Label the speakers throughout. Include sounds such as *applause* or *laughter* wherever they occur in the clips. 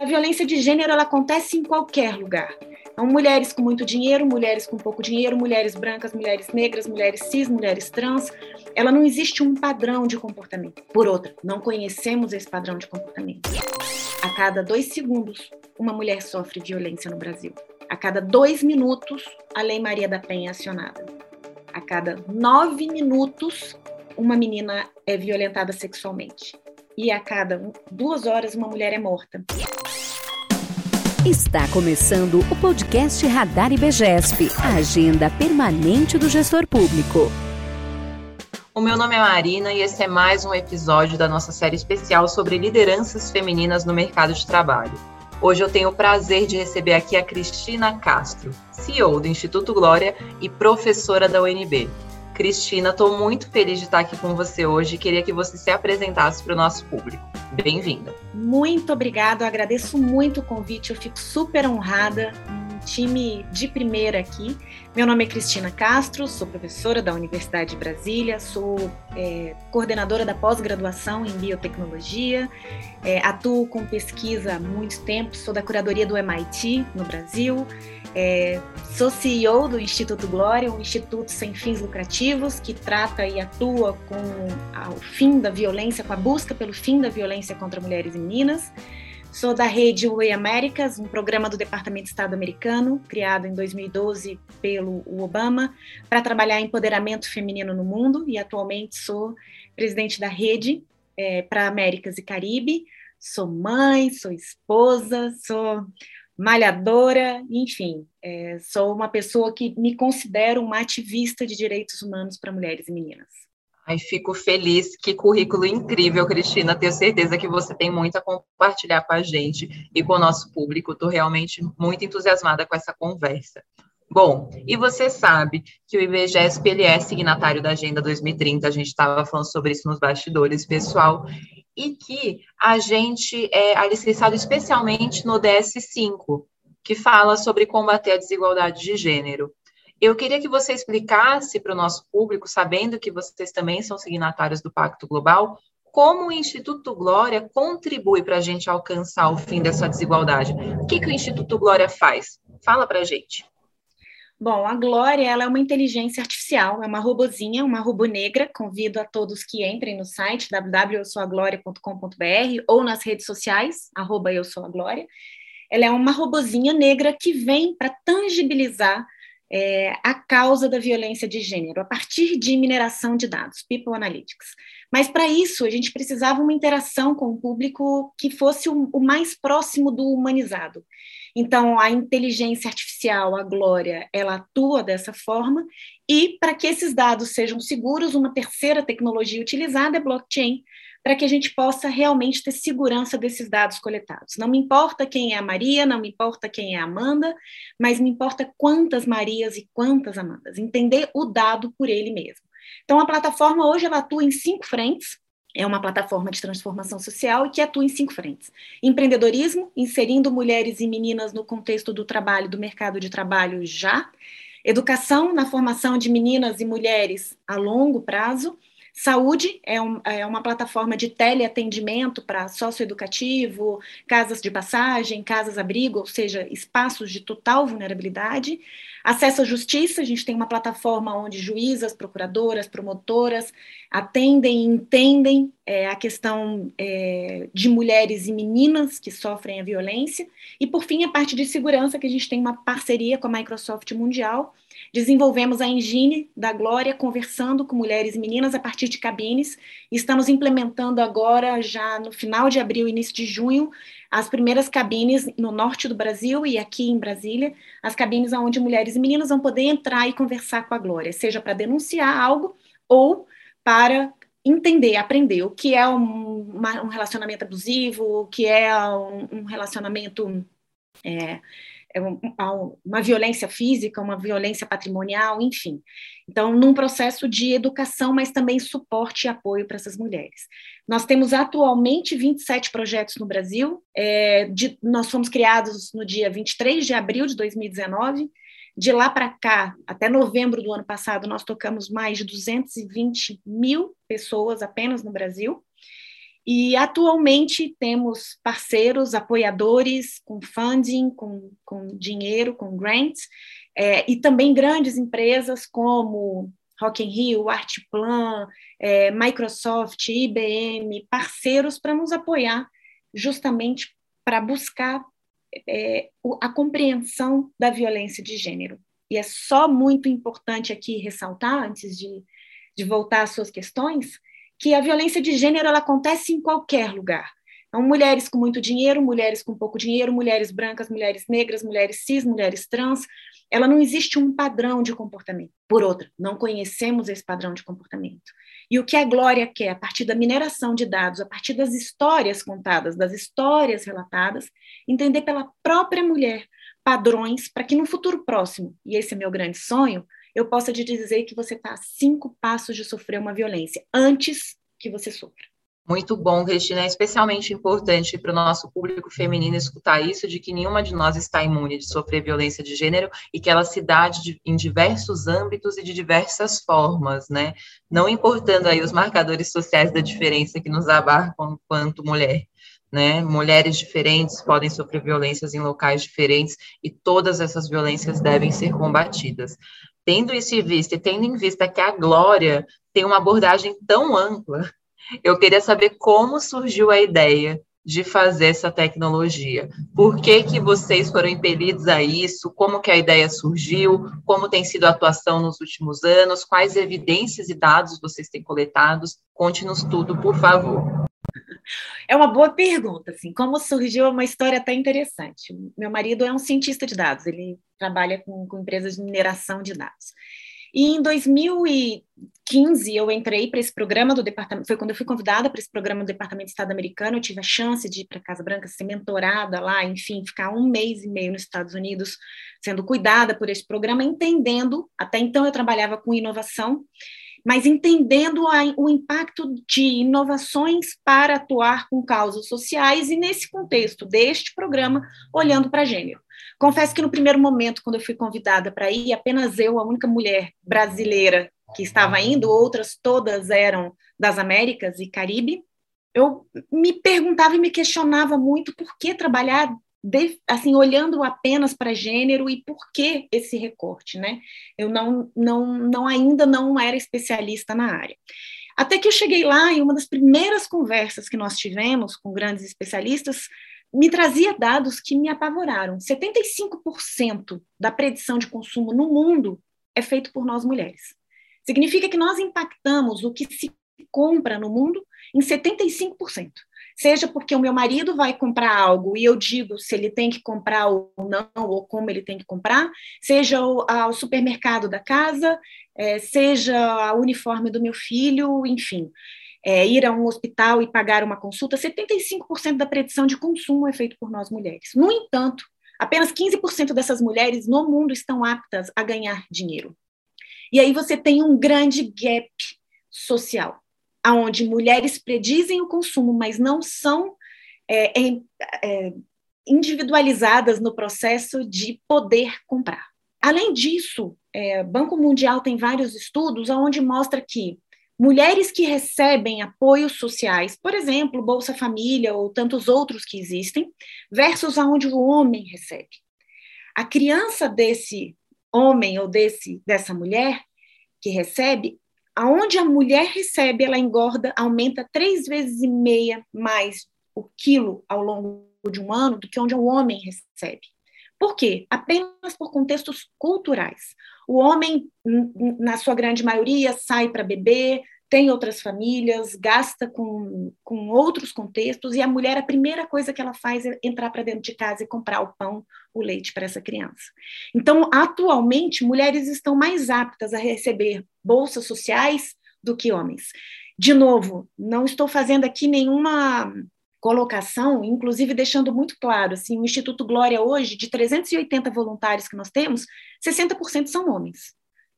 Speaker 1: A violência de gênero ela acontece em qualquer lugar. Então, mulheres com muito dinheiro, mulheres com pouco dinheiro, mulheres brancas, mulheres negras, mulheres cis, mulheres trans. Ela não existe um padrão de comportamento. Por outra, não conhecemos esse padrão de comportamento. A cada dois segundos, uma mulher sofre violência no Brasil. A cada dois minutos, a Lei Maria da Penha é acionada. A cada nove minutos, uma menina é violentada sexualmente. E a cada duas horas, uma mulher é morta.
Speaker 2: Está começando o podcast Radar IBGESP, a agenda permanente do gestor público.
Speaker 3: O meu nome é Marina e esse é mais um episódio da nossa série especial sobre lideranças femininas no mercado de trabalho. Hoje eu tenho o prazer de receber aqui a Cristina Castro, CEO do Instituto Glória e professora da UNB. Cristina, estou muito feliz de estar aqui com você hoje queria que você se apresentasse para o nosso público. Bem-vinda.
Speaker 1: Muito obrigada, agradeço muito o convite, eu fico super honrada. Um time de primeira aqui. Meu nome é Cristina Castro, sou professora da Universidade de Brasília, sou é, coordenadora da pós-graduação em biotecnologia, é, atuo com pesquisa há muito tempo, sou da curadoria do MIT no Brasil. É, sou CEO do Instituto Glória, um instituto sem fins lucrativos que trata e atua com o fim da violência, com a busca pelo fim da violência contra mulheres e meninas. Sou da rede Way Americas, um programa do Departamento de Estado americano, criado em 2012 pelo Obama, para trabalhar empoderamento feminino no mundo, e atualmente sou presidente da rede é, para Américas e Caribe. Sou mãe, sou esposa, sou malhadora, enfim, é, sou uma pessoa que me considero uma ativista de direitos humanos para mulheres e meninas.
Speaker 3: Ai, fico feliz, que currículo incrível, Cristina. Tenho certeza que você tem muito a compartilhar com a gente e com o nosso público. Estou realmente muito entusiasmada com essa conversa. Bom, e você sabe que o IBGESP ele é signatário da Agenda 2030, a gente estava falando sobre isso nos bastidores, pessoal, e que a gente é alicerçado especialmente no DS5, que fala sobre combater a desigualdade de gênero. Eu queria que você explicasse para o nosso público, sabendo que vocês também são signatários do Pacto Global, como o Instituto Glória contribui para a gente alcançar o fim dessa desigualdade. O que, que o Instituto Glória faz? Fala para a gente.
Speaker 1: Bom, a Glória ela é uma inteligência artificial, é uma robozinha, uma robô negra. Convido a todos que entrem no site www.eusouaglória.com.br ou nas redes sociais, arroba eu sou a Glória. Ela é uma robozinha negra que vem para tangibilizar é, a causa da violência de gênero a partir de mineração de dados, People Analytics. Mas para isso a gente precisava uma interação com o público que fosse o, o mais próximo do humanizado. Então, a inteligência artificial, a Glória, ela atua dessa forma, e para que esses dados sejam seguros, uma terceira tecnologia utilizada é blockchain, para que a gente possa realmente ter segurança desses dados coletados. Não me importa quem é a Maria, não me importa quem é a Amanda, mas me importa quantas Marias e quantas Amandas, entender o dado por ele mesmo. Então, a plataforma hoje ela atua em cinco frentes, é uma plataforma de transformação social e que atua em cinco frentes: empreendedorismo, inserindo mulheres e meninas no contexto do trabalho, do mercado de trabalho já, educação na formação de meninas e mulheres a longo prazo, Saúde é, um, é, uma plataforma de teleatendimento para socioeducativo, casas de passagem, casas-abrigo, ou seja, espaços de total vulnerabilidade. Acesso à justiça, a gente tem uma plataforma onde juízas, procuradoras, promotoras atendem e entendem é, a questão é, de mulheres e meninas que sofrem a violência. E, por fim, a parte de segurança, que a gente tem uma parceria com a Microsoft Mundial, Desenvolvemos a engine da Glória conversando com mulheres e meninas a partir de cabines. Estamos implementando agora, já no final de abril, início de junho, as primeiras cabines no norte do Brasil e aqui em Brasília, as cabines onde mulheres e meninas vão poder entrar e conversar com a Glória, seja para denunciar algo ou para entender, aprender o que é um, um relacionamento abusivo, o que é um, um relacionamento é uma violência física, uma violência patrimonial, enfim. Então, num processo de educação, mas também suporte e apoio para essas mulheres. Nós temos atualmente 27 projetos no Brasil, é, de, nós fomos criados no dia 23 de abril de 2019. De lá para cá, até novembro do ano passado, nós tocamos mais de 220 mil pessoas apenas no Brasil. E atualmente temos parceiros, apoiadores com funding, com, com dinheiro, com grants, é, e também grandes empresas como Rock in Rio, Artplan, é, Microsoft, IBM, parceiros para nos apoiar justamente para buscar é, a compreensão da violência de gênero. E é só muito importante aqui ressaltar, antes de, de voltar às suas questões, que a violência de gênero ela acontece em qualquer lugar. Então, mulheres com muito dinheiro, mulheres com pouco dinheiro, mulheres brancas, mulheres negras, mulheres cis, mulheres trans, ela não existe um padrão de comportamento. Por outra, não conhecemos esse padrão de comportamento. E o que a Glória quer, a partir da mineração de dados, a partir das histórias contadas, das histórias relatadas, entender pela própria mulher padrões para que no futuro próximo, e esse é meu grande sonho, eu possa te dizer que você está a cinco passos de sofrer uma violência, antes que você sofra.
Speaker 3: Muito bom, Cristina. É especialmente importante para o nosso público feminino escutar isso, de que nenhuma de nós está imune de sofrer violência de gênero e que ela se dá de, em diversos âmbitos e de diversas formas, né? Não importando aí os marcadores sociais da diferença que nos abarcam enquanto mulher. Né? Mulheres diferentes podem sofrer violências em locais diferentes e todas essas violências devem ser combatidas. Tendo isso em vista e tendo em vista que a Glória tem uma abordagem tão ampla, eu queria saber como surgiu a ideia de fazer essa tecnologia. Por que, que vocês foram impelidos a isso? Como que a ideia surgiu? Como tem sido a atuação nos últimos anos? Quais evidências e dados vocês têm coletados? Conte-nos tudo, por favor.
Speaker 1: É uma boa pergunta, assim, como surgiu uma história até interessante. Meu marido é um cientista de dados, ele trabalha com, com empresas de mineração de dados. E em 2015 eu entrei para esse programa do departamento, foi quando eu fui convidada para esse programa do Departamento de Estado americano, eu tive a chance de ir para a Casa Branca, ser mentorada lá, enfim, ficar um mês e meio nos Estados Unidos sendo cuidada por esse programa, entendendo, até então eu trabalhava com inovação, mas entendendo a, o impacto de inovações para atuar com causas sociais e, nesse contexto deste programa, olhando para gênero. Confesso que no primeiro momento, quando eu fui convidada para ir, apenas eu, a única mulher brasileira que estava indo, outras todas eram das Américas e Caribe, eu me perguntava e me questionava muito por que trabalhar de, assim, olhando apenas para gênero e por que esse recorte, né? Eu não, não, não ainda não era especialista na área. Até que eu cheguei lá e uma das primeiras conversas que nós tivemos com grandes especialistas me trazia dados que me apavoraram. 75% da predição de consumo no mundo é feito por nós mulheres. Significa que nós impactamos o que se compra no mundo em 75% seja porque o meu marido vai comprar algo e eu digo se ele tem que comprar ou não, ou como ele tem que comprar, seja o, a, o supermercado da casa, é, seja o uniforme do meu filho, enfim. É, ir a um hospital e pagar uma consulta, 75% da predição de consumo é feito por nós mulheres. No entanto, apenas 15% dessas mulheres no mundo estão aptas a ganhar dinheiro. E aí você tem um grande gap social onde mulheres predizem o consumo, mas não são é, é, individualizadas no processo de poder comprar. Além disso, é, Banco Mundial tem vários estudos onde mostra que mulheres que recebem apoios sociais, por exemplo, Bolsa Família ou tantos outros que existem, versus aonde o homem recebe. A criança desse homem ou desse dessa mulher que recebe aonde a mulher recebe, ela engorda, aumenta três vezes e meia mais o quilo ao longo de um ano do que onde o homem recebe. Por quê? Apenas por contextos culturais. O homem, na sua grande maioria, sai para beber, tem outras famílias, gasta com, com outros contextos, e a mulher, a primeira coisa que ela faz é entrar para dentro de casa e comprar o pão, o leite para essa criança. Então, atualmente, mulheres estão mais aptas a receber bolsas sociais do que homens. De novo, não estou fazendo aqui nenhuma colocação, inclusive deixando muito claro, assim, o Instituto Glória hoje, de 380 voluntários que nós temos, 60% são homens.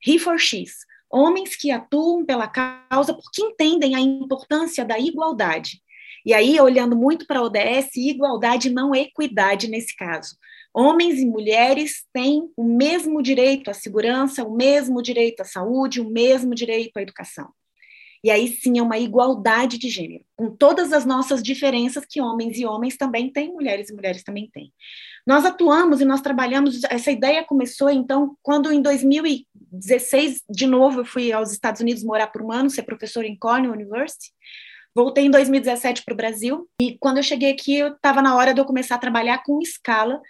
Speaker 1: He for X homens que atuam pela causa porque entendem a importância da igualdade. E aí, olhando muito para a ODS, igualdade não é equidade nesse caso. Homens e mulheres têm o mesmo direito à segurança, o mesmo direito à saúde, o mesmo direito à educação. E aí sim é uma igualdade de gênero, com todas as nossas diferenças que homens e homens também têm, mulheres e mulheres também têm. Nós atuamos e nós trabalhamos, essa ideia começou então quando em 2016, de novo, eu fui aos Estados Unidos morar por um ano, ser professora em Cornell University. Voltei em 2017 para o Brasil e quando eu cheguei aqui, eu estava na hora de eu começar a trabalhar com escala,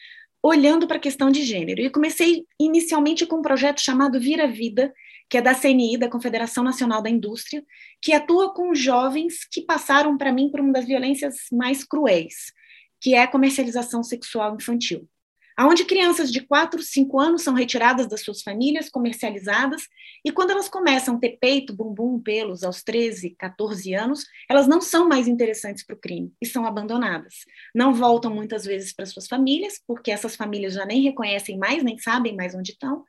Speaker 1: olhando para a questão de gênero. E comecei inicialmente com um projeto chamado Vira Vida, que é da CNI, da Confederação Nacional da Indústria, que atua com jovens que passaram para mim por uma das violências mais cruéis, que é a comercialização sexual infantil. Onde crianças de 4, 5 anos são retiradas das suas famílias, comercializadas, e quando elas começam a ter peito, bumbum, pelos aos 13, 14 anos, elas não são mais interessantes para o crime e são abandonadas. Não voltam muitas vezes para suas famílias, porque essas famílias já nem reconhecem mais, nem sabem mais onde estão,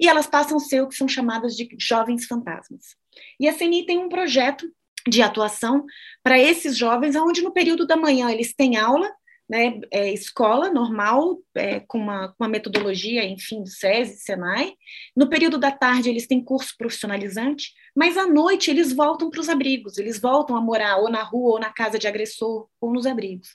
Speaker 1: e elas passam a ser o que são chamadas de jovens fantasmas. E a CNI tem um projeto de atuação para esses jovens, onde no período da manhã eles têm aula, né, é, escola normal, é, com, uma, uma metodologia, enfim, do SESI, SENAI. No período da tarde, eles têm curso profissionalizante, mas à noite eles voltam para os abrigos, eles voltam a morar ou na rua, ou na casa de agressor, ou nos abrigos.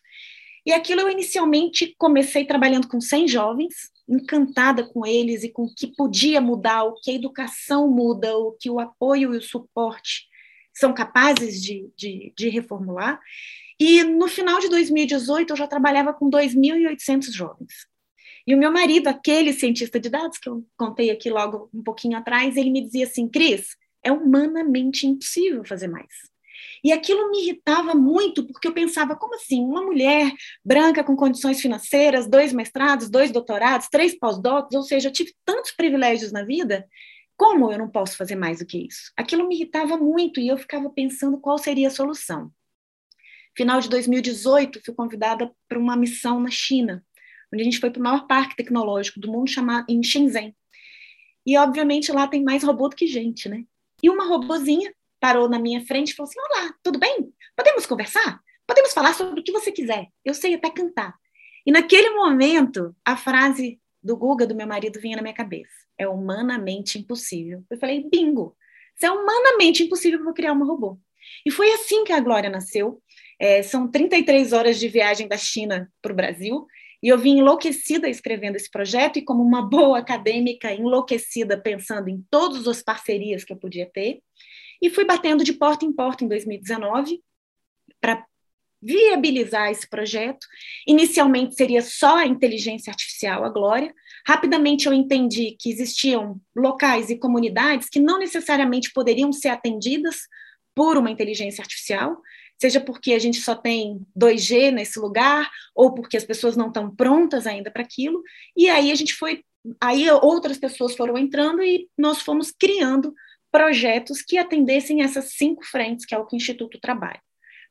Speaker 1: E aquilo eu inicialmente comecei trabalhando com 100 jovens, encantada com eles e com o que podia mudar, o que a educação muda, o que o apoio e o suporte são capazes de, de, de reformular. E no final de 2018, eu já trabalhava com 2.800 jovens. E o meu marido, aquele cientista de dados que eu contei aqui logo um pouquinho atrás, ele me dizia assim: Cris, é humanamente impossível fazer mais. E aquilo me irritava muito, porque eu pensava, como assim? Uma mulher branca com condições financeiras, dois mestrados, dois doutorados, três pós-docs, ou seja, eu tive tantos privilégios na vida, como eu não posso fazer mais do que isso? Aquilo me irritava muito e eu ficava pensando qual seria a solução. Final de 2018, fui convidada para uma missão na China, onde a gente foi para o maior parque tecnológico do mundo, chamado em Shenzhen. E, obviamente, lá tem mais robô do que gente, né? E uma robozinha parou na minha frente e falou assim: Olá, tudo bem? Podemos conversar? Podemos falar sobre o que você quiser. Eu sei até cantar. E naquele momento, a frase do Guga, do meu marido, vinha na minha cabeça: É humanamente impossível. Eu falei: Bingo! Se é humanamente impossível, eu vou criar uma robô. E foi assim que a Glória nasceu. É, são 33 horas de viagem da China para o Brasil, e eu vim enlouquecida escrevendo esse projeto, e como uma boa acadêmica, enlouquecida pensando em todas as parcerias que eu podia ter, e fui batendo de porta em porta em 2019 para viabilizar esse projeto. Inicialmente seria só a inteligência artificial, a Glória. Rapidamente eu entendi que existiam locais e comunidades que não necessariamente poderiam ser atendidas por uma inteligência artificial, seja porque a gente só tem 2G nesse lugar, ou porque as pessoas não estão prontas ainda para aquilo, e aí a gente foi, aí outras pessoas foram entrando e nós fomos criando projetos que atendessem essas cinco frentes, que é o que o Instituto trabalha.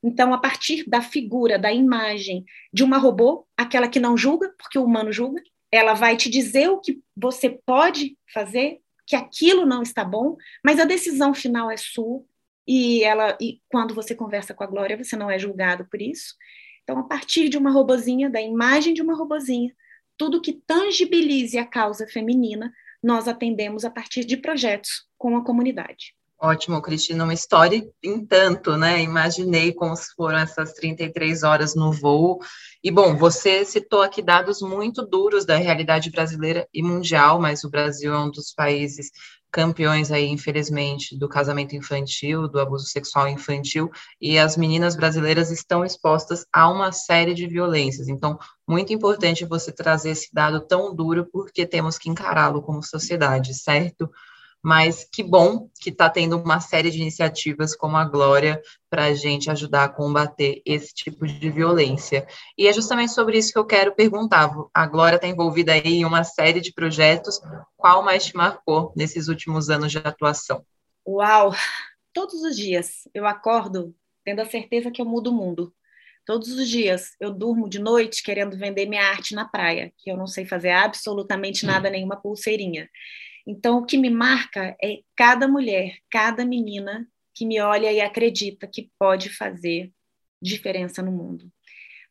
Speaker 1: Então, a partir da figura, da imagem de uma robô, aquela que não julga, porque o humano julga, ela vai te dizer o que você pode fazer, que aquilo não está bom, mas a decisão final é sua, e ela e quando você conversa com a Glória, você não é julgado por isso. Então, a partir de uma robozinha, da imagem de uma robozinha, tudo que tangibilize a causa feminina, nós atendemos a partir de projetos com a comunidade.
Speaker 3: Ótimo, Cristina, uma história em tanto, né? Imaginei como foram essas 33 horas no voo. E, bom, você citou aqui dados muito duros da realidade brasileira e mundial, mas o Brasil é um dos países campeões aí, infelizmente, do casamento infantil, do abuso sexual infantil, e as meninas brasileiras estão expostas a uma série de violências. Então, muito importante você trazer esse dado tão duro, porque temos que encará-lo como sociedade, certo? Mas que bom que está tendo uma série de iniciativas como a Glória para a gente ajudar a combater esse tipo de violência. E é justamente sobre isso que eu quero perguntar. A Glória está envolvida aí em uma série de projetos. Qual mais te marcou nesses últimos anos de atuação?
Speaker 1: Uau! Todos os dias eu acordo tendo a certeza que eu mudo o mundo. Todos os dias eu durmo de noite querendo vender minha arte na praia, que eu não sei fazer absolutamente nada, nenhuma pulseirinha. Então, o que me marca é cada mulher, cada menina que me olha e acredita que pode fazer diferença no mundo.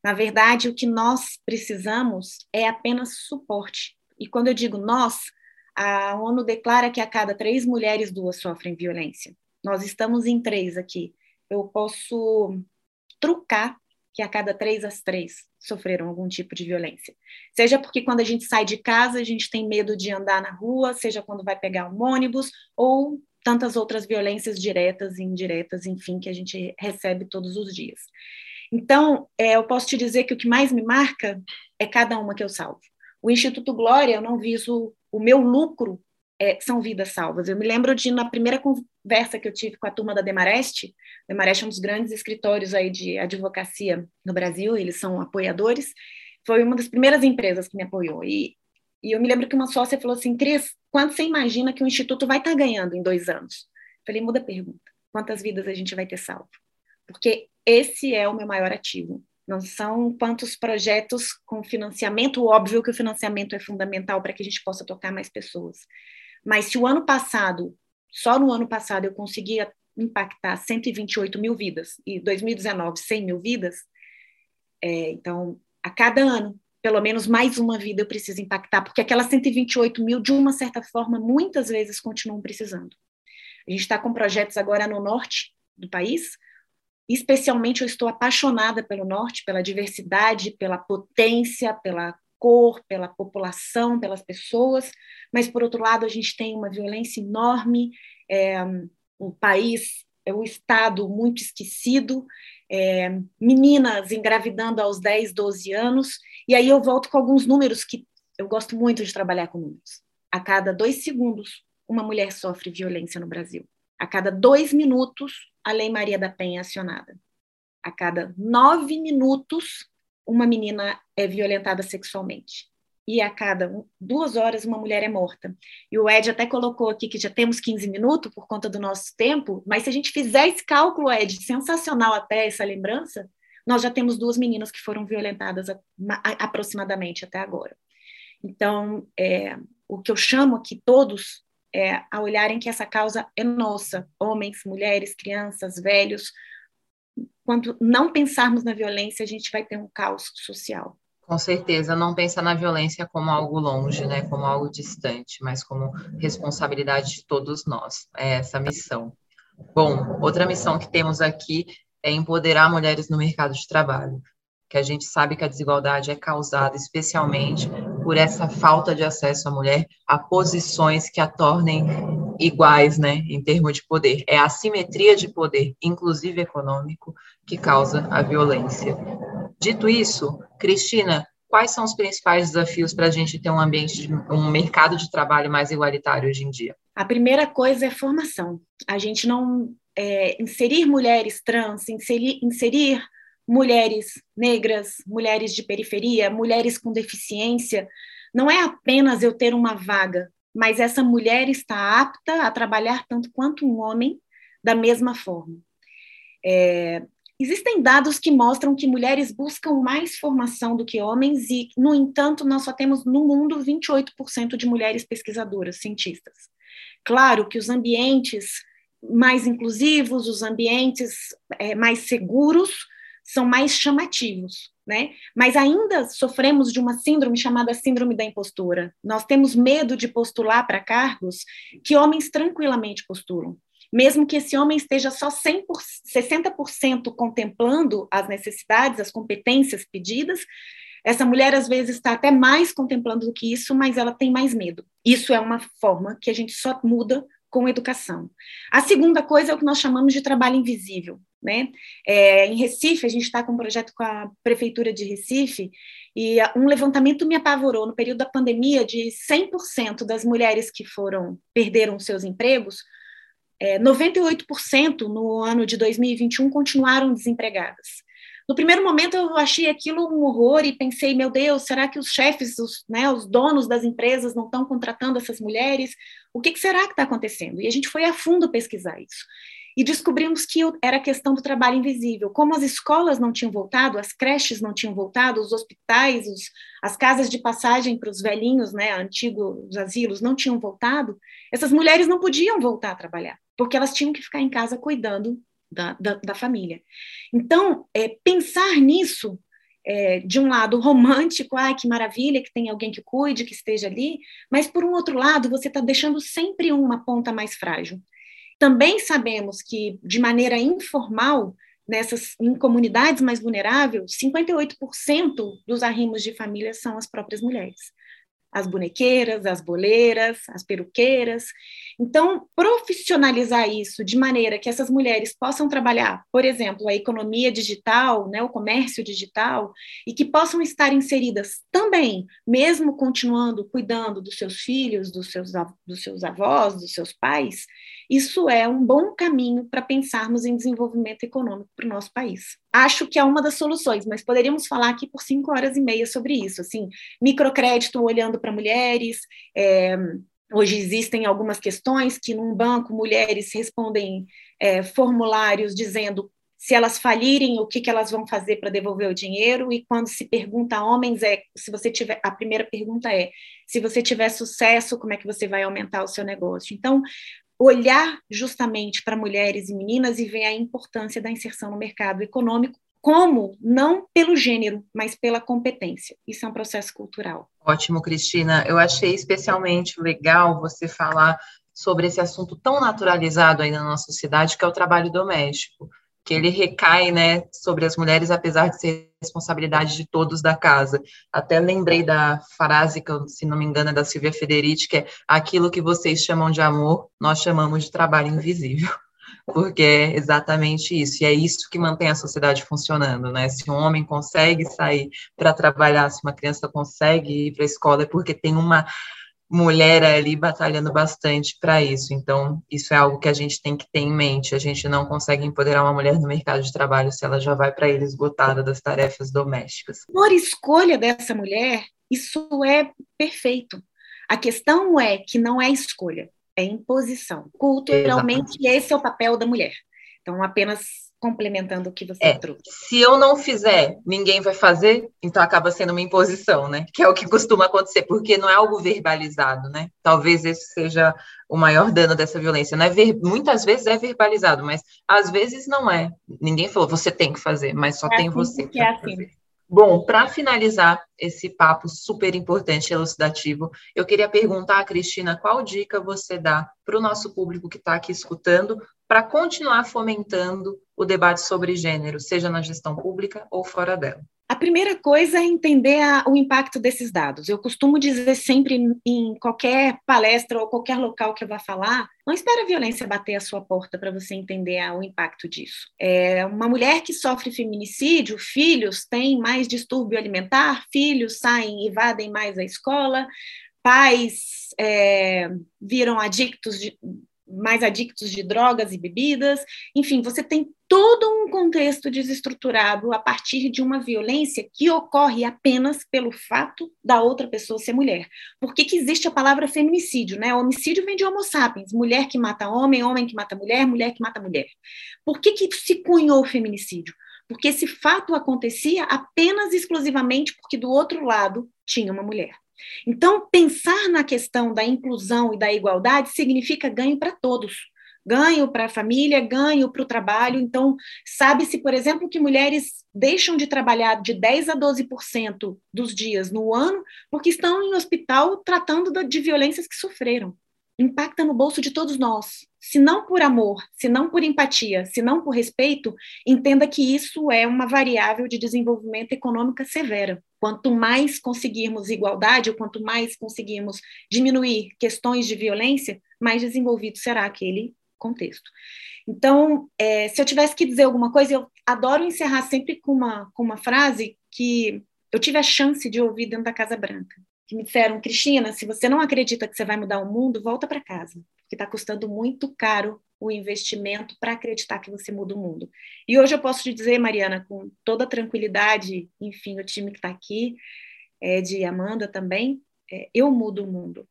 Speaker 1: Na verdade, o que nós precisamos é apenas suporte. E quando eu digo nós, a ONU declara que a cada três mulheres, duas sofrem violência. nós estamos em três aqui, eu posso trucar que a cada três as três sofreram algum tipo de violência. Seja porque quando a gente sai de casa a gente tem medo de andar na rua, seja quando vai pegar um ônibus, ou tantas outras violências diretas e indiretas, enfim, que a gente recebe todos os dias. Então, é, eu posso te dizer que o que mais me marca é cada uma que eu salvo. O Instituto Glória, eu não viso o meu lucro é, são vidas salvas. Eu me lembro de, na primeira conversa que eu tive com a turma da Demareste, Demareste é um dos grandes escritórios aí de advocacia no Brasil, eles são apoiadores, foi uma das primeiras empresas que me apoiou. E, e eu me lembro que uma sócia falou assim, Cris, quanto você imagina que o Instituto vai estar ganhando em dois anos? Eu falei, muda a pergunta, quantas vidas a gente vai ter salvo? Porque esse é o meu maior ativo. Não são quantos projetos com financiamento, óbvio que o financiamento é fundamental para que a gente possa tocar mais pessoas. Mas se o ano passado, só no ano passado, eu conseguia impactar 128 mil vidas e 2019 100 mil vidas, é, então a cada ano, pelo menos mais uma vida eu preciso impactar, porque aquelas 128 mil, de uma certa forma, muitas vezes continuam precisando. A gente está com projetos agora no norte do país, Especialmente, eu estou apaixonada pelo norte, pela diversidade, pela potência, pela cor, pela população, pelas pessoas, mas, por outro lado, a gente tem uma violência enorme, é, um país, é um Estado muito esquecido, é, meninas engravidando aos 10, 12 anos, e aí eu volto com alguns números que eu gosto muito de trabalhar com números. A cada dois segundos, uma mulher sofre violência no Brasil. A cada dois minutos, a Lei Maria da Penha é acionada. A cada nove minutos, uma menina é violentada sexualmente. E a cada duas horas, uma mulher é morta. E o Ed até colocou aqui que já temos 15 minutos por conta do nosso tempo, mas se a gente fizer esse cálculo, Ed, sensacional até essa lembrança, nós já temos duas meninas que foram violentadas a, a, aproximadamente até agora. Então, é, o que eu chamo aqui todos é, a olharem que essa causa é nossa, homens, mulheres, crianças, velhos. Quando não pensarmos na violência, a gente vai ter um caos social.
Speaker 3: Com certeza, não pensa na violência como algo longe, né, como algo distante, mas como responsabilidade de todos nós. É essa missão. Bom, outra missão que temos aqui é empoderar mulheres no mercado de trabalho que a gente sabe que a desigualdade é causada especialmente por essa falta de acesso à mulher a posições que a tornem iguais, né, em termos de poder. É a assimetria de poder, inclusive econômico, que causa a violência. Dito isso, Cristina, quais são os principais desafios para a gente ter um ambiente, um mercado de trabalho mais igualitário hoje em dia?
Speaker 1: A primeira coisa é formação. A gente não é, inserir mulheres trans, inserir, inserir mulheres negras, mulheres de periferia, mulheres com deficiência. Não é apenas eu ter uma vaga, mas essa mulher está apta a trabalhar tanto quanto um homem da mesma forma. É, existem dados que mostram que mulheres buscam mais formação do que homens e, no entanto, nós só temos no mundo 28% de mulheres pesquisadoras, cientistas. Claro que os ambientes mais inclusivos, os ambientes é, mais seguros, são mais chamativos, né? Mas ainda sofremos de uma síndrome chamada síndrome da impostura. Nós temos medo de postular para cargos que homens tranquilamente postulam. Mesmo que esse homem esteja só 100%, 60% contemplando as necessidades, as competências pedidas, essa mulher às vezes está até mais contemplando do que isso, mas ela tem mais medo. Isso é uma forma que a gente só muda com educação. A segunda coisa é o que nós chamamos de trabalho invisível. Né? É, em Recife, a gente está com um projeto com a Prefeitura de Recife, e um levantamento me apavorou no período da pandemia de 100% das mulheres que foram perderam seus empregos, é, 98% no ano de 2021 continuaram desempregadas. No primeiro momento eu achei aquilo um horror e pensei, meu Deus, será que os chefes, os, né, os donos das empresas não estão contratando essas mulheres? O que, que será que está acontecendo? E a gente foi a fundo pesquisar isso. E descobrimos que era questão do trabalho invisível. Como as escolas não tinham voltado, as creches não tinham voltado, os hospitais, os, as casas de passagem para os velhinhos, né, antigos asilos, não tinham voltado, essas mulheres não podiam voltar a trabalhar, porque elas tinham que ficar em casa cuidando da, da, da família. Então, é, pensar nisso, é, de um lado romântico, ai que maravilha que tem alguém que cuide, que esteja ali, mas por um outro lado, você está deixando sempre uma ponta mais frágil. Também sabemos que, de maneira informal, nessas em comunidades mais vulneráveis, 58% dos arrimos de família são as próprias mulheres as bonequeiras, as boleiras, as peruqueiras. Então, profissionalizar isso de maneira que essas mulheres possam trabalhar, por exemplo, a economia digital, né, o comércio digital, e que possam estar inseridas também, mesmo continuando cuidando dos seus filhos, dos seus, dos seus avós, dos seus pais, isso é um bom caminho para pensarmos em desenvolvimento econômico para o nosso país. Acho que é uma das soluções, mas poderíamos falar aqui por cinco horas e meia sobre isso. Assim, microcrédito olhando para mulheres. É, hoje existem algumas questões que num banco mulheres respondem é, formulários dizendo se elas falirem, o que, que elas vão fazer para devolver o dinheiro, e quando se pergunta a homens, é se você tiver, a primeira pergunta é se você tiver sucesso, como é que você vai aumentar o seu negócio? Então, olhar justamente para mulheres e meninas e ver a importância da inserção no mercado econômico, como não pelo gênero, mas pela competência. Isso é um processo cultural.
Speaker 3: Ótimo, Cristina. Eu achei especialmente legal você falar sobre esse assunto tão naturalizado aí na nossa sociedade, que é o trabalho doméstico que ele recai né, sobre as mulheres, apesar de ser responsabilidade de todos da casa. Até lembrei da frase, que se não me engano é da Silvia Federici, que é aquilo que vocês chamam de amor, nós chamamos de trabalho invisível. *laughs* Porque é exatamente isso, e é isso que mantém a sociedade funcionando, né? Se um homem consegue sair para trabalhar, se uma criança consegue ir para a escola, é porque tem uma mulher ali batalhando bastante para isso. Então, isso é algo que a gente tem que ter em mente. A gente não consegue empoderar uma mulher no mercado de trabalho se ela já vai para ele esgotada das tarefas domésticas.
Speaker 1: Por escolha dessa mulher, isso é perfeito. A questão é que não é escolha, é imposição. Culturalmente, Exatamente. esse é o papel da mulher. Então, apenas complementando o que você
Speaker 3: é,
Speaker 1: trouxe.
Speaker 3: Se eu não fizer, ninguém vai fazer, então acaba sendo uma imposição, né? Que é o que costuma acontecer, porque não é algo verbalizado, né? Talvez esse seja o maior dano dessa violência. Não é ver... Muitas vezes é verbalizado, mas às vezes não é. Ninguém falou, você tem que fazer, mas só é tem assim você. Que é assim. Fazer. Bom, para finalizar esse papo super importante e elucidativo, eu queria perguntar a Cristina qual dica você dá para o nosso público que está aqui escutando para continuar fomentando o debate sobre gênero, seja na gestão pública ou fora dela.
Speaker 1: A primeira coisa é entender a, o impacto desses dados. Eu costumo dizer sempre em, qualquer palestra ou qualquer local que eu vá falar, não espere a violência bater a sua porta para você entender a, o impacto disso. É, uma mulher que sofre feminicídio, filhos têm mais distúrbio alimentar, filhos saem e invadem mais a escola, pais é, viram adictos de, mais adictos de drogas e bebidas, enfim, você tem todo um contexto desestruturado a partir de uma violência que ocorre apenas pelo fato da outra pessoa ser mulher. Por que, que existe a palavra feminicídio? Né? Homicídio vem de homo sapiens, mulher que mata homem, homem que mata mulher, mulher que mata mulher. Por que, que se cunhou o feminicídio? Porque esse fato acontecia apenas exclusivamente porque do outro lado tinha uma mulher. Então, pensar na questão da inclusão e da igualdade significa ganho para todos. Ganho para a família, ganho para o trabalho. Então, sabe-se, por exemplo, que mulheres deixam de trabalhar de 10% a 12% dos dias no ano porque estão em hospital tratando de violências que sofreram. Impacta no bolso de todos nós se não por amor, se não por empatia, se não por respeito, entenda que isso é uma variável de desenvolvimento econômica severa. Quanto mais conseguirmos igualdade, quanto mais conseguirmos diminuir questões de violência, mais desenvolvido será aquele contexto. Então, é, se eu tivesse que dizer alguma coisa, eu adoro encerrar sempre com uma, com uma frase que eu tive a chance de ouvir dentro da Casa Branca, que me disseram, Cristina, se você não acredita que você vai mudar o mundo, volta para casa que está custando muito caro o investimento para acreditar que você muda o mundo. E hoje eu posso te dizer, Mariana, com toda tranquilidade, enfim, o time que está aqui, é, de Amanda também, é, eu mudo o mundo.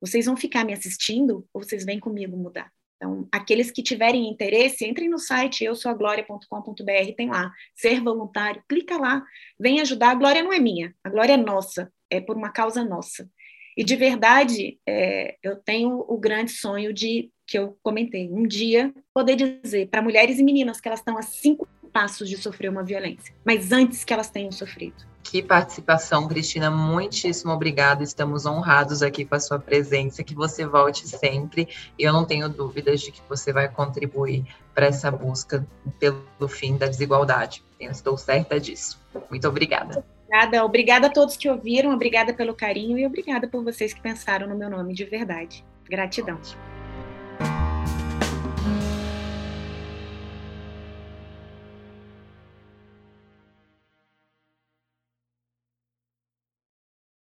Speaker 1: Vocês vão ficar me assistindo ou vocês vêm comigo mudar? Então, aqueles que tiverem interesse, entrem no site eu sou gloria.com.br, tem lá, ser voluntário, clica lá, vem ajudar. A glória não é minha, a glória é nossa, é por uma causa nossa. E de verdade, é, eu tenho o grande sonho de que eu comentei, um dia poder dizer para mulheres e meninas que elas estão a cinco passos de sofrer uma violência, mas antes que elas tenham sofrido.
Speaker 3: Que participação, Cristina. Muitíssimo obrigada. Estamos honrados aqui com a sua presença. Que você volte sempre. E eu não tenho dúvidas de que você vai contribuir para essa busca pelo fim da desigualdade. Eu estou certa disso. Muito obrigada.
Speaker 1: Obrigada, obrigada a todos que ouviram, obrigada pelo carinho e obrigada por vocês que pensaram no meu nome de verdade. Gratidão. Ótimo.